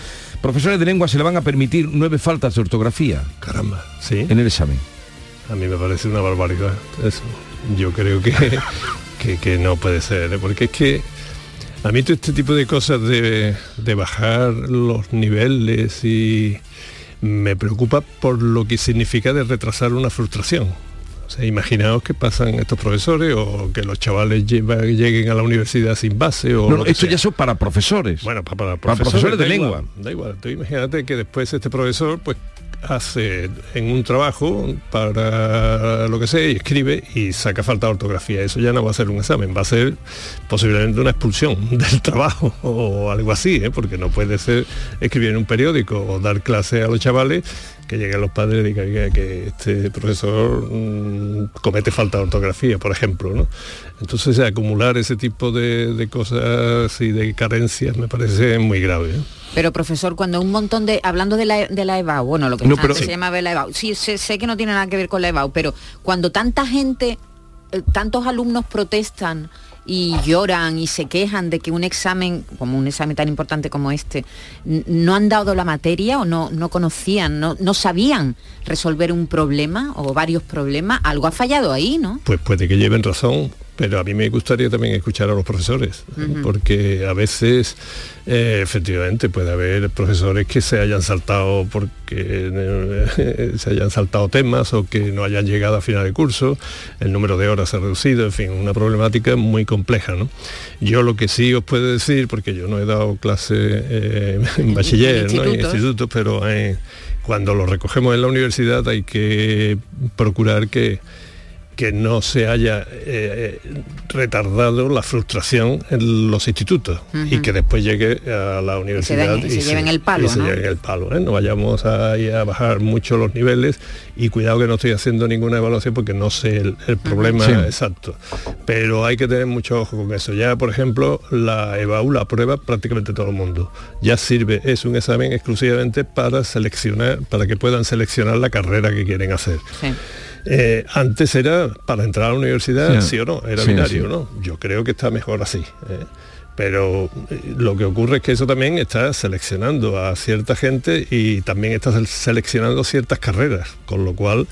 profesores de lengua se le van a permitir nueve faltas de ortografía. Caramba, sí. En el examen. A mí me parece una barbaridad eso. Yo creo que, que, que no puede ser, ¿eh? porque es que a mí todo este tipo de cosas de, de bajar los niveles y me preocupa por lo que significa de retrasar una frustración. O sea, imaginaos que pasan estos profesores o que los chavales lleguen a la universidad sin base o No, esto sea. ya eso para profesores. Bueno, pa- para, Para profesores, profesores de da lengua. igual, da igual. Tú imagínate que después este profesor pues hace en un trabajo para lo que sea y escribe y saca falta de ortografía. Eso ya no va a ser un examen, va a ser posiblemente una expulsión del trabajo o algo así, ¿eh? porque no puede ser escribir en un periódico o dar clase a los chavales que lleguen los padres y digan que, que este profesor mm, comete falta de ortografía, por ejemplo. ¿no? Entonces acumular ese tipo de, de cosas y de carencias me parece muy grave. ¿eh? Pero profesor, cuando un montón de, hablando de la, de la EBAU, bueno, lo que No, antes pero- se Sí. llamaba la EBAU, sí, sé, sé que no tiene nada que ver con la EBAU, pero cuando tanta gente, eh, tantos alumnos protestan y lloran y se quejan de que un examen, como un examen tan importante como este, no han dado la materia o no, no conocían, no, no sabían resolver un problema o varios problemas, algo ha fallado ahí, ¿no? Pues puede que lleven razón, pero a mí me gustaría también escuchar a los profesores, porque a veces eh, efectivamente puede haber profesores que se hayan saltado porque eh, se hayan saltado temas o que no hayan llegado a final de curso, el número de horas se ha reducido, en fin, una problemática muy compleja. ¿no? Yo lo que sí os puedo decir, porque yo no he dado clase eh, en bachiller, ¿no? en institutos. pero cuando lo recogemos en la universidad hay que procurar que que no se haya eh, retardado la frustración en los institutos y que después llegue a la universidad den- se lleven el palo, y se ¿no? lleven el palo, ¿eh? no vayamos a, bajar mucho los niveles y cuidado que no estoy haciendo ninguna evaluación porque no sé el, el problema Sí. exacto. Pero hay que tener mucho ojo con eso. Ya por ejemplo la EBAU la prueba prácticamente todo el mundo. Ya sirve es un examen exclusivamente para seleccionar para que puedan seleccionar la carrera que quieren hacer eh, antes era para entrar a la universidad, Sí. sí, o no, era Sí, binario, sí. ¿no? Yo creo que está mejor así. eh. Pero eh, lo que ocurre es que eso también está seleccionando a cierta gente y también está sel- seleccionando ciertas carreras, con lo cual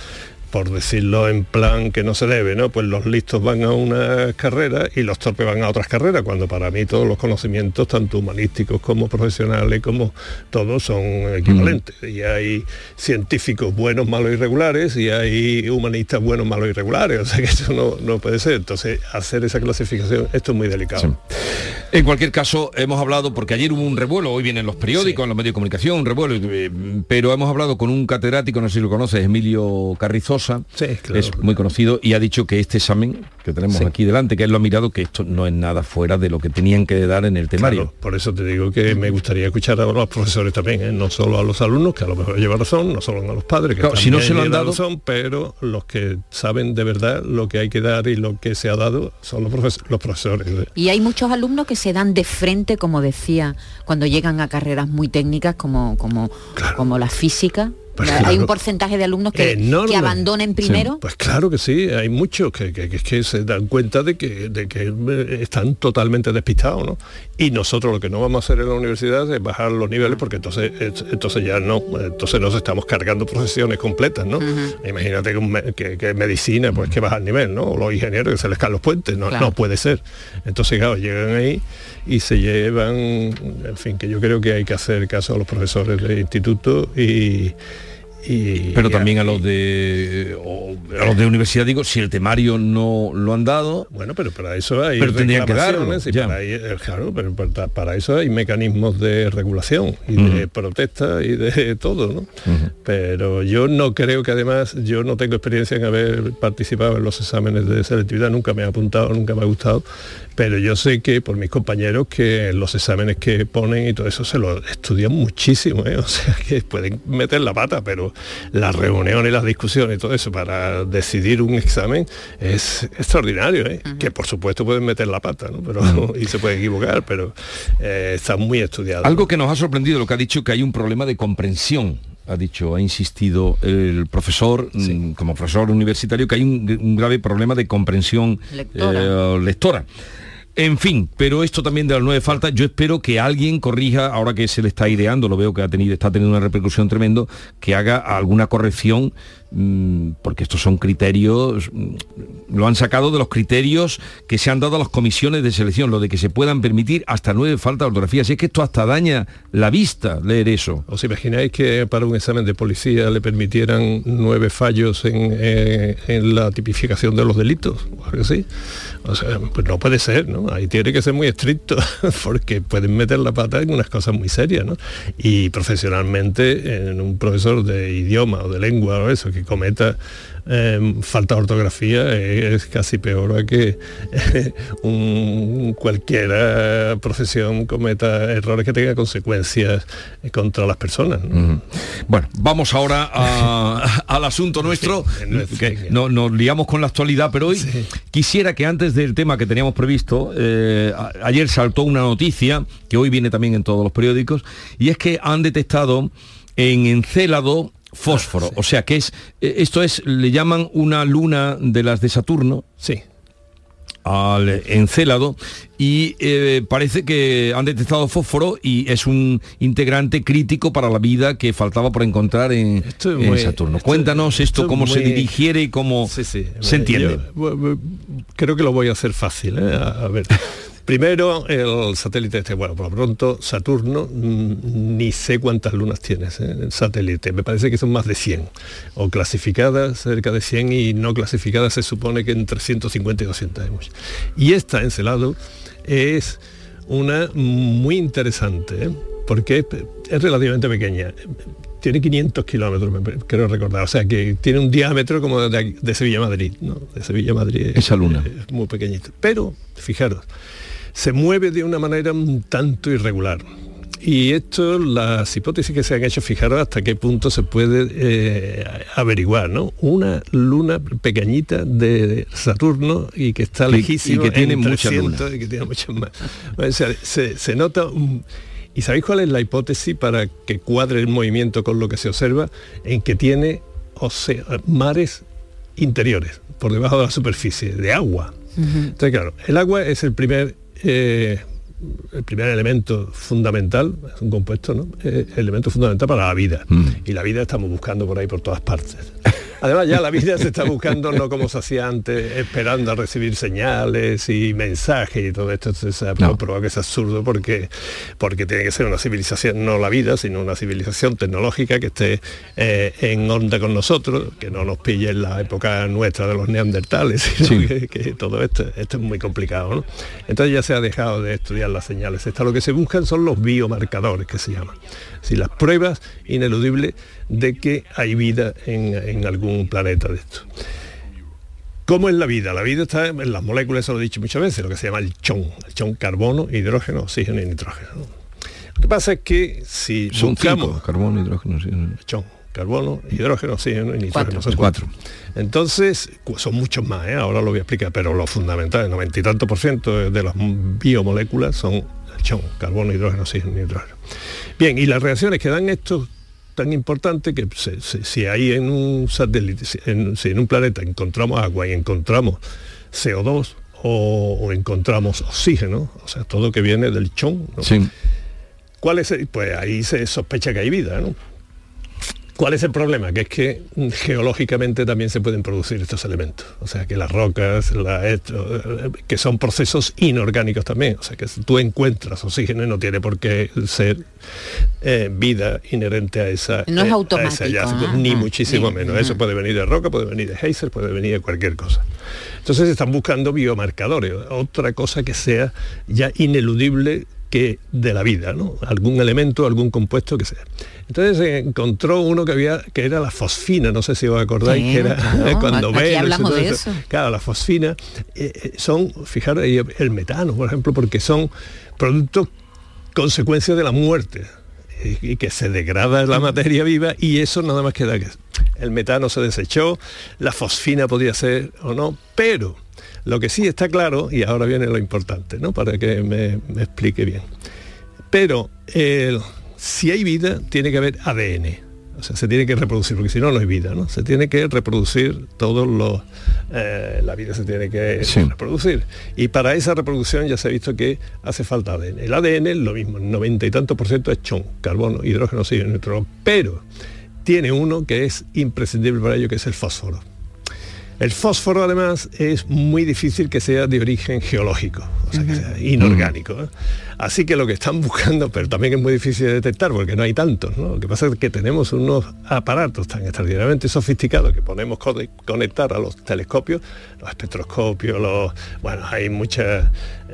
por decirlo en plan que no se debe, ¿no? Pues los listos van a una carrera y los torpes van a otras carreras, cuando para mí todos los conocimientos, tanto humanísticos como profesionales, como todos son equivalentes. Y hay científicos buenos, malos y regulares, y hay humanistas buenos, malos y regulares. O sea que eso no, no puede ser. Entonces, hacer esa clasificación, esto es muy delicado. En cualquier caso, hemos hablado, porque ayer hubo un revuelo, hoy vienen los periódicos, en los medios de comunicación, un revuelo, eh, pero hemos hablado con un catedrático, no sé si lo conoces, Emilio Carrizosa, es muy conocido, y ha dicho que este examen que tenemos aquí delante, que él lo ha mirado, que esto no es nada fuera de lo que tenían que dar en el temario. Claro, por eso te digo que me gustaría escuchar a los profesores también, ¿eh? no solo a los alumnos, que a lo mejor llevan razón, no solo a los padres, que Claro, si no se lo han dado- razón, pero los que saben de verdad lo que hay que dar y lo que se ha dado son los, profes- los profesores. ¿eh? Y hay muchos alumnos que se dan de frente, como decía, cuando llegan a carreras muy técnicas como, como, como la física. Pues hay un porcentaje de alumnos que, Enorme. que abandonen primero. Pues claro que sí, hay muchos que, que- que- se dan cuenta de que, de que eh, están totalmente despistados, ¿no? Y nosotros lo que no vamos a hacer en la universidad es bajar los niveles porque entonces, es- entonces ya no, entonces nos estamos cargando profesiones completas, ¿no? Imagínate que, medicina, pues que baja el nivel, ¿no? O los ingenieros que se les caen los puentes, no, Claro. no puede ser. Entonces, claro, llegan ahí y se llevan, en fin, que yo creo que hay que hacer caso a los profesores de instituto y, y Pero también a los de a los de universidad digo, si el temario no lo han dado, bueno, pero para eso hay pero tendrían que darlo. ya. para, eh, claro, pero para, para eso hay mecanismos de regulación y de protesta y de todo, ¿no? Pero yo no creo que además, yo no tengo experiencia en haber participado en los exámenes de selectividad, nunca me ha apuntado, nunca me ha gustado, pero yo sé que por mis compañeros que los exámenes que ponen y todo eso se lo estudian muchísimo, ¿eh? o sea que pueden meter la pata, pero las reuniones, las discusiones y todo eso para decidir un examen es extraordinario, ¿eh? que por supuesto pueden meter la pata, ¿no? pero, y se pueden equivocar, pero eh, está muy estudiado. Algo que nos ha sorprendido lo que ha dicho que hay un problema de comprensión. Ha dicho, ha insistido el profesor, mm, como profesor universitario, que hay un, un grave problema de comprensión Lectora. eh, lectora. En fin, pero esto también de las nueve faltas, yo espero que alguien corrija, ahora que se le está ideando, lo veo que ha tenido, está teniendo una repercusión tremendo, que haga alguna corrección porque estos son criterios, mm, lo han sacado de los criterios que se han dado a las comisiones de selección, lo de que se puedan permitir hasta nueve faltas de ortografía. Si es que esto hasta daña la vista leer eso. ¿Os imagináis que para un examen de policía le permitieran nueve fallos en, eh, la tipificación de los delitos? O. O sea, pues no puede ser, ¿no? Ahí tiene que ser muy estricto, porque pueden meter la pata en unas cosas muy serias, ¿no? Y profesionalmente, en un profesor de idioma o de lengua o eso, que cometa eh, falta de ortografía es casi peor a que eh, un, cualquier eh, profesión cometa errores que tenga consecuencias contra las personas. ¿no? Bueno, vamos ahora a- al asunto nuestro, que no, nos liamos con la actualidad, pero hoy quisiera que antes del tema que teníamos previsto, eh, ayer saltó una noticia, que hoy viene también en todos los periódicos, y es que han detectado en Encélado fósforo, o sea que es, eh, esto es, le llaman una luna de las de Saturno. Sí. al Encélado y eh, parece que han detectado fósforo y es un integrante crítico para la vida que faltaba por encontrar en, muy- Saturno. Cuéntanos esto, cómo se dirigiere y cómo Sí, sí. se entiende. Yo, bu- creo que lo voy a hacer fácil. ¿eh? A, a ver. Primero, el satélite este, bueno, por lo pronto, Saturno, mm, ni sé cuántas lunas tienes ¿eh? el satélite, me parece que son más de 100, o clasificadas cerca de 100 y no clasificadas se supone que entre 150 y 200 hay muchas. Y esta, Encelado, es una muy interesante, ¿eh? porque es, es relativamente pequeña. Tiene 500 kilómetros, creo recordar. O sea, que tiene un diámetro como de, aquí- de Sevilla a Madrid. ¿no? De Sevilla a Madrid. es- Esa luna. Es muy pequeñito. Pero, fijaros, se mueve de una manera un tanto irregular. Y esto, las hipótesis que se han hecho, fijaros hasta qué punto se puede eh, averiguar, ¿no? Una luna pequeñita de Saturno y que está Y- lejísimo y que tiene en muchas 300 lunas. y que tiene muchas más. O sea, se, se nota un- ¿Y sabéis cuál es la hipótesis para que cuadre el movimiento con lo que se observa? En que tiene mares interiores, por debajo de la superficie, de agua. Entonces, claro, el agua es el primer, eh, el primer elemento fundamental, es un compuesto, ¿no? Eh, elemento fundamental para la vida. Y la vida estamos buscando por ahí por todas partes. Además ya la vida se está buscando no como se hacía antes, esperando a recibir señales y mensajes y todo esto se ha comprobado que es absurdo porque, porque tiene que ser una civilización, no la vida, sino una civilización tecnológica que esté eh, en onda con nosotros, que no nos pille en la época nuestra de los neandertales, sino que, que todo esto, esto es muy complicado. ¿no? Entonces ya se ha dejado de estudiar las señales. Esta, lo que se buscan son los biomarcadores que se llaman. Si las pruebas ineludibles de que hay vida en, en algún planeta de esto. ¿Cómo es la vida? La vida está en las moléculas, eso lo he dicho muchas veces, lo que se llama el chon, el chon carbono, hidrógeno, oxígeno y nitrógeno. ¿no? Lo que pasa es que si Son buscamos cinco, carbono, hidrógeno, sí. chon, carbono, hidrógeno, oxígeno y nitrógeno. Cuatro. son Cuatro. Entonces, son muchos más, ¿eh? ahora lo voy a explicar, pero lo fundamental, el noventa y tanto por ciento de las biomoléculas son el chon, carbono, hidrógeno, oxígeno y nitrógeno. Bien, y las reacciones que dan estos tan importante que se- se- si hay en un satélite, si en, si en un planeta encontramos agua y encontramos CO2 o, o encontramos oxígeno, o sea, todo que viene del chon, ¿no? Sí. ¿Cuál es el- pues ahí se sospecha que hay vida, ¿no? ¿Cuál es el problema? Que es que geológicamente también se pueden producir estos elementos. O sea, que las rocas, la- esto, que son procesos inorgánicos también. O sea, que si tú encuentras oxígeno y no tiene por qué ser eh, vida inherente a esa... No es eh, automático, hallazgo, ah, ni ah, muchísimo bien, menos. Eso ah. puede venir de roca, puede venir de geyser, puede venir de cualquier cosa. Entonces están buscando biomarcadores, otra cosa que sea ya ineludible que de la vida, ¿no? Algún elemento, algún compuesto que sea. Entonces se encontró uno que había, que era la fosfina, no sé si os acordáis, Sí, que era claro, cuando hablamos de esto. eso. Claro, la fosfina eh, eh, son, fijaros, el metano, por ejemplo, porque son productos consecuencia de la muerte y, y que se degrada la materia viva y eso nada más queda que el metano se desechó, la fosfina podía ser o no, pero lo que sí está claro, y ahora viene lo importante, ¿no? Para que me, me explique bien. Pero si hay vida, tiene que haber ADN. O sea, se tiene que reproducir, porque si no, no hay vida, ¿no? Se tiene que reproducir todos los... eh, la vida se tiene que Sí. reproducir. Y para esa reproducción ya se ha visto que hace falta ADN. El ADN lo mismo, el 90 y tanto por ciento es chon, carbono, hidrógeno, oxígeno, nitrógeno. Pero tiene uno que es imprescindible para ello, que es el fósforo. El fósforo además es muy difícil que sea de origen geológico, o sea, que sea inorgánico. ¿eh? Así que lo que están buscando, pero también es muy difícil de detectar porque no hay tantos, ¿no? Lo que pasa es que tenemos unos aparatos tan extraordinariamente sofisticados que podemos co- conectar a los telescopios, los espectroscopios, los. Bueno, hay mucha,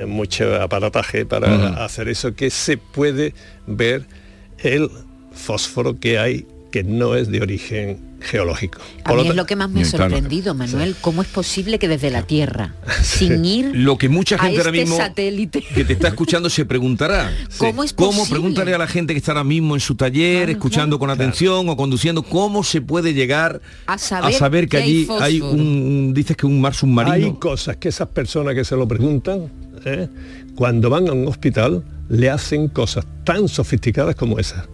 mucho aparataje para hacer eso que se puede ver el fósforo que hay que no es de origen geológico. A mí es lo que más me ha sorprendido, Manuel, cómo es posible que desde la Tierra, sin ir Lo que mucha a gente este ahora mismo satélite, que te está escuchando se preguntará. ¿Cómo es ¿Cómo? posible? Pregúntale a la gente que está ahora mismo en su taller, escuchando con atención o conduciendo, ¿cómo se puede llegar a a saber, que allí hay, un, dices que un mar submarino? Hay cosas que esas personas que se lo preguntan, ¿eh? cuando van a un hospital, le hacen cosas tan sofisticadas como esas.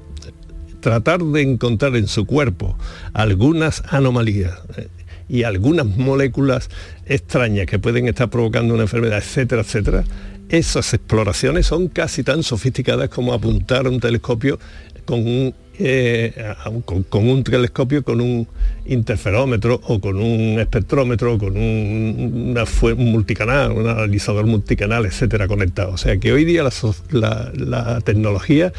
Tratar de encontrar en su cuerpo algunas anomalías ¿eh? y algunas moléculas extrañas que pueden estar provocando una enfermedad, etcétera, etcétera. Esas exploraciones son casi tan sofisticadas como apuntar un telescopio con un, eh, con, un telescopio con un interferómetro o con un espectrómetro o con un, una un multicanal, un analizador multicanal, etcétera, conectado. O sea que hoy día la tecnología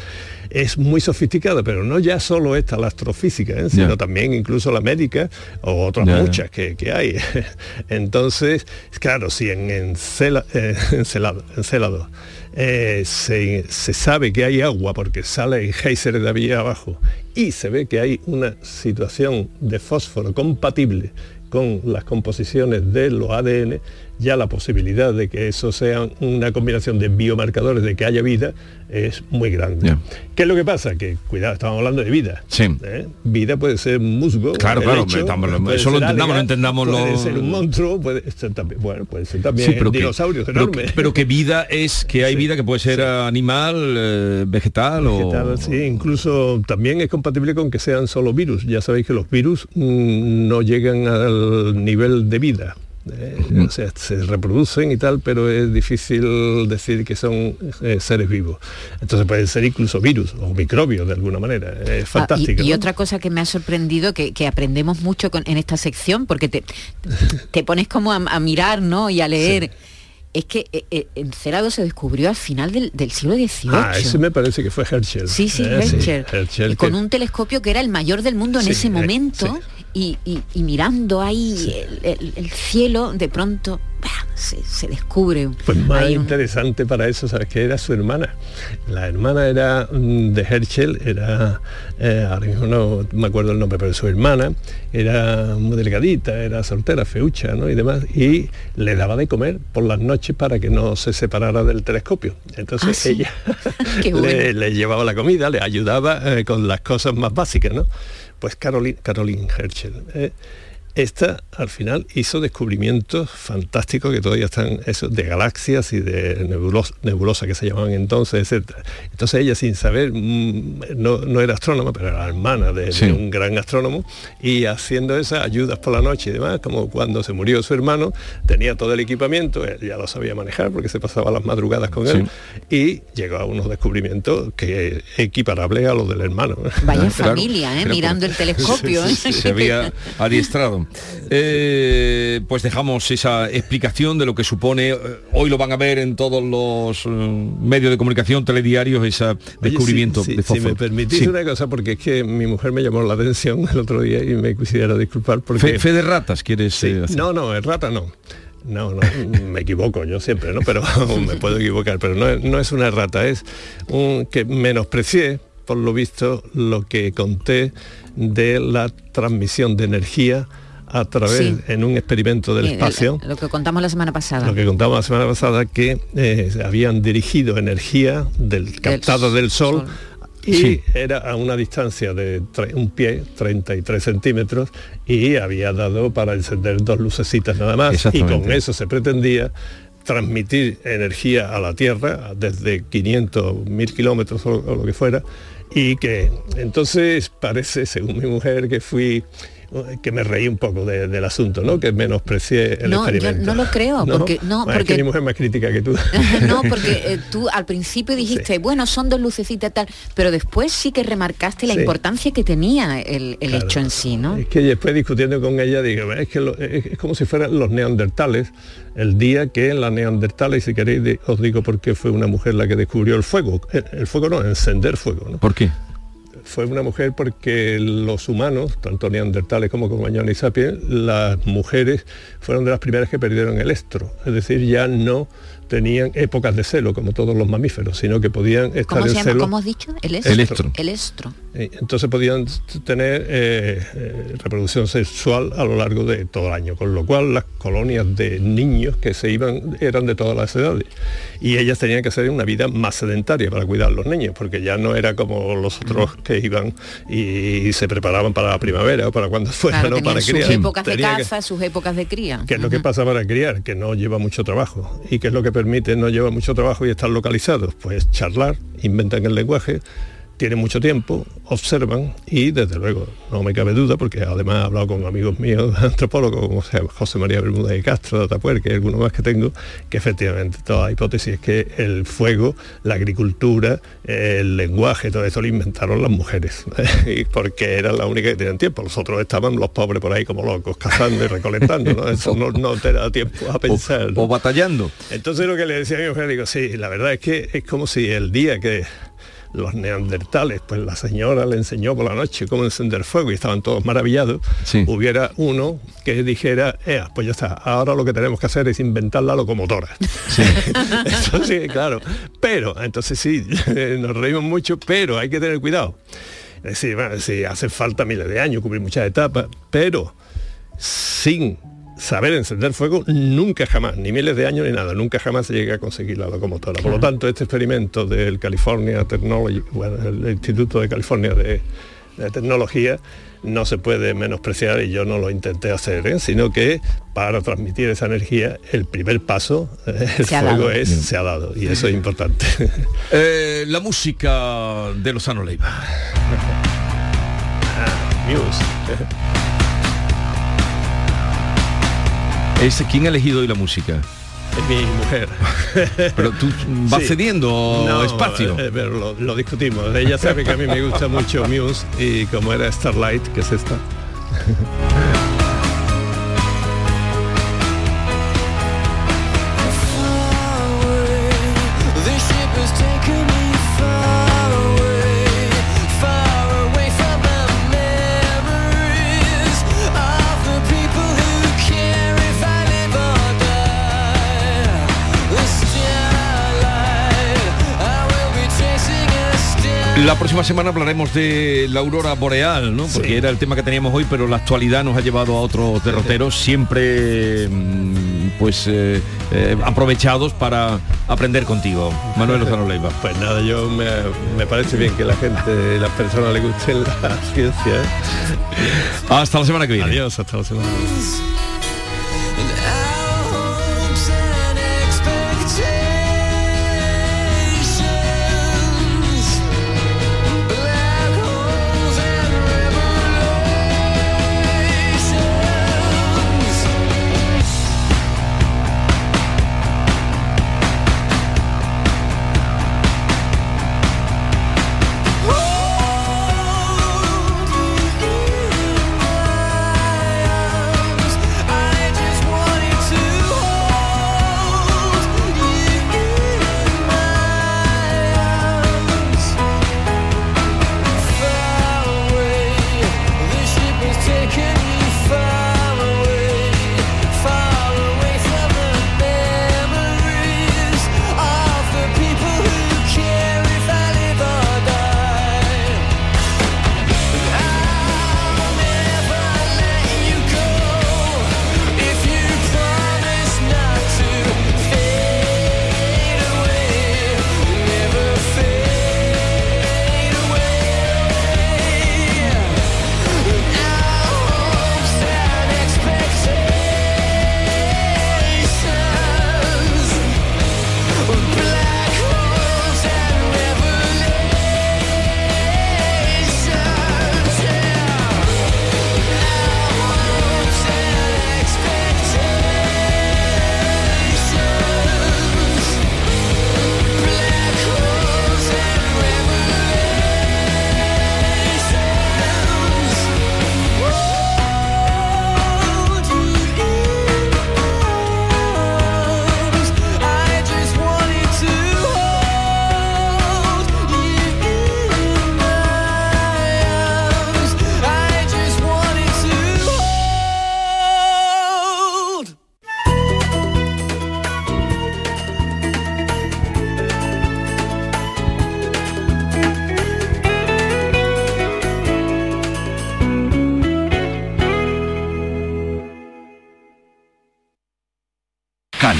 es muy sofisticada, pero no ya solo esta, la astrofísica, ¿eh? sino también incluso la médica o otras muchas que, que hay. Entonces, claro, si en Encela- eh, Encelado, Encélado, eh, se, se sabe que hay agua porque sale geysers de ahí abajo y se ve que hay una situación de fósforo compatible con las composiciones de los ADN, ya la posibilidad de que eso sea una combinación de biomarcadores de que haya vida es muy grande. Ya. ¿Qué es lo que pasa? Que, cuidado, estamos hablando de vida. Sí. ¿eh? Vida puede ser musgo. Claro, claro, estamos- puede eso lo entendamos, no entendamos puede lo- ser un monstruo, puede ser también, bueno, puede ser también Sí, pero que- dinosaurios pero, enormes. pero que vida es que hay vida que puede ser animal, eh, vegetal, Vegetal, o sí, incluso también es compatible con que sean solo virus. Ya sabéis que los virus mm, no llegan al nivel de vida. Eh, o sea, se reproducen y tal, pero es difícil decir que son eh, seres vivos. Entonces pueden ser incluso virus o microbios de alguna manera. Es Ah, y- fantástico. y, otra cosa que me ha sorprendido, que, que aprendemos mucho con- en esta sección, porque te, te pones como a, a mirar ¿no? y a leer, es que eh, eh, Encelado se descubrió al final del, del siglo XVIII. Ah, ese me parece que fue Herschel. Sí, sí, Eh, Herschel. Herschel Y con que- un telescopio que era el mayor del mundo en Sí, ese eh, momento y, y- y mirando ahí el, el- el cielo, de pronto. Se, se descubre. Pues más un- interesante para eso, ¿sabes que Era su hermana. La hermana era mm, de Herschel, era, eh, ahora mismo no me acuerdo el nombre, pero su hermana era muy delgadita, era soltera, feucha, ¿no? Y demás, y le daba de comer por las noches para que no se separara del telescopio. Entonces Ah, sí. ella le llevaba la comida, le ayudaba eh, con las cosas más básicas, ¿no? Pues Caroline, Caroline Herschel. eh, esta al final hizo descubrimientos fantásticos que todavía están esos de galaxias y de nebulos- nebulosas que se llamaban entonces, etc. Entonces ella sin saber, mm, no, no era astrónoma, pero era hermana de, un gran astrónomo y haciendo esas ayudas por la noche y demás, como cuando se murió su hermano, tenía todo el equipamiento, él ya lo sabía manejar porque se pasaba las madrugadas con él y llegó a unos descubrimientos que equiparables a los del hermano. Vaya familia, ¿eh? Mirando el telescopio. ¿eh? se había adiestrado. Eh, pues dejamos esa explicación de lo que supone, eh, hoy lo van a ver en todos los eh, medios de comunicación, telediarios, ese Oye, descubrimiento si, si- de si fósforo. me permitís Sí. una cosa, porque es que mi mujer me llamó la atención el otro día y me quisiera disculpar porque... Fe, fe de ratas, ¿quieres Sí, eh, hacer? no, no, es rata no. No, no, me equivoco yo siempre, ¿no? Pero me puedo equivocar, pero no es, no es una rata, es un que menosprecié, por lo visto, lo que conté de la transmisión de energía a través, Sí. en un experimento del Eh, espacio. Lo que contamos la semana pasada. Lo que contamos la semana pasada, que eh, habían dirigido energía del captada del sol, y Sí. era a una distancia de un pie, 33 centímetros, y había dado para encender dos lucecitas nada más, y con eso se pretendía transmitir energía a la Tierra desde 500, 1000 kilómetros o, o lo que fuera, y que entonces parece, según mi mujer, que fui que me reí un poco de- del asunto, ¿no? Que menosprecié el No, yo experimento. no lo creo, porque- no, Bueno, es porque- que mi mujer es más crítica que tú. No, porque eh, tú al principio dijiste, bueno, son dos lucecitas tal, pero después sí que remarcaste la Sí. importancia que tenía el, el hecho en sí, ¿no? Es que después discutiendo con ella digo, es que lo- es, es como si fueran los neandertales, el día que en la neandertales, y si queréis os digo por qué fue una mujer la que descubrió el fuego. El, el fuego no, encender fuego. ¿no? ¿Por qué? Fue una mujer porque los humanos, tanto neandertales como cromañones y sapiens, las mujeres fueron de las primeras que perdieron el estro. Es decir, ya no tenían épocas de celo como todos los mamíferos, sino que podían estar ¿Cómo en se llama? celo. ¿Cómo has dicho? El estro. El estro. El estro. Eh, Entonces podían tener eh, eh, reproducción sexual a lo largo de todo el año, con lo cual las colonias de niños que se iban eran de todas las edades. Y ellas tenían que hacer una vida más sedentaria para cuidar a los niños, porque ya no era como los otros que iban y, se preparaban para la primavera o para cuando fuera, Claro, ¿no? Para sus criar. épocas de que- caza, sus épocas de cría. ¿Qué es lo que pasa para criar? Que no lleva mucho trabajo. ¿Y qué es lo que permite? No lleva mucho trabajo y estar localizados. Pues charlar, inventan el lenguaje, tienen mucho tiempo, observan y desde luego no me cabe duda, porque además he hablado con amigos míos antropólogos, como se llama José María Bermúdez de Castro, de Atapuerca y alguno más que tengo, que efectivamente toda la hipótesis es que el fuego, la agricultura, el lenguaje, todo eso lo inventaron las mujeres, y porque eran las únicas que tenían tiempo. Los otros estaban los pobres por ahí como locos, cazando y recolectando, ¿no? Eso no, no te da tiempo a pensar. ¿no? O batallando. Entonces lo que le decía a mi mujer, digo, sí, la verdad es que es como si el día que los neandertales, pues la señora le enseñó por la noche cómo encender fuego y estaban todos maravillados, hubiera uno que dijera, "Ea, pues ya está, ahora lo que tenemos que hacer es inventar la locomotora. Eso sí, claro. Pero, entonces sí, nos reímos mucho, pero hay que tener cuidado. Es decir, bueno, sí, hace falta miles de años, cubrir muchas etapas, pero sin saber encender fuego nunca jamás, ni miles de años ni nada, nunca jamás se llega a conseguir la locomotora. Por lo tanto, este experimento del California Technology, bueno, el Instituto de California de, de Tecnología, no se puede menospreciar y yo no lo intenté hacer, ¿eh? sino que para transmitir esa energía, el primer paso, eh, el Se fuego es, Bien. se ha dado y eso es importante. Eh, la música de Lozano Leiva. ¿Ese, ¿Quién ha elegido hoy la música? Es mi mujer. Pero tú vas Sí. cediendo No, espacio. eh, pero lo, lo discutimos. Ella sabe que a mí me gusta mucho Muse y como era Starlight, que es esta. La próxima semana hablaremos de la aurora boreal, ¿no? Porque era el tema que teníamos hoy, pero la actualidad nos ha llevado a otros derroteros, siempre mm, pues eh, eh, aprovechados para aprender contigo. Manuel Lozano Leiva. Pues nada, yo me, me parece bien que la gente, las personas le gusten la ciencia. ¿eh? Hasta la semana que viene. Adiós, hasta la semana que viene.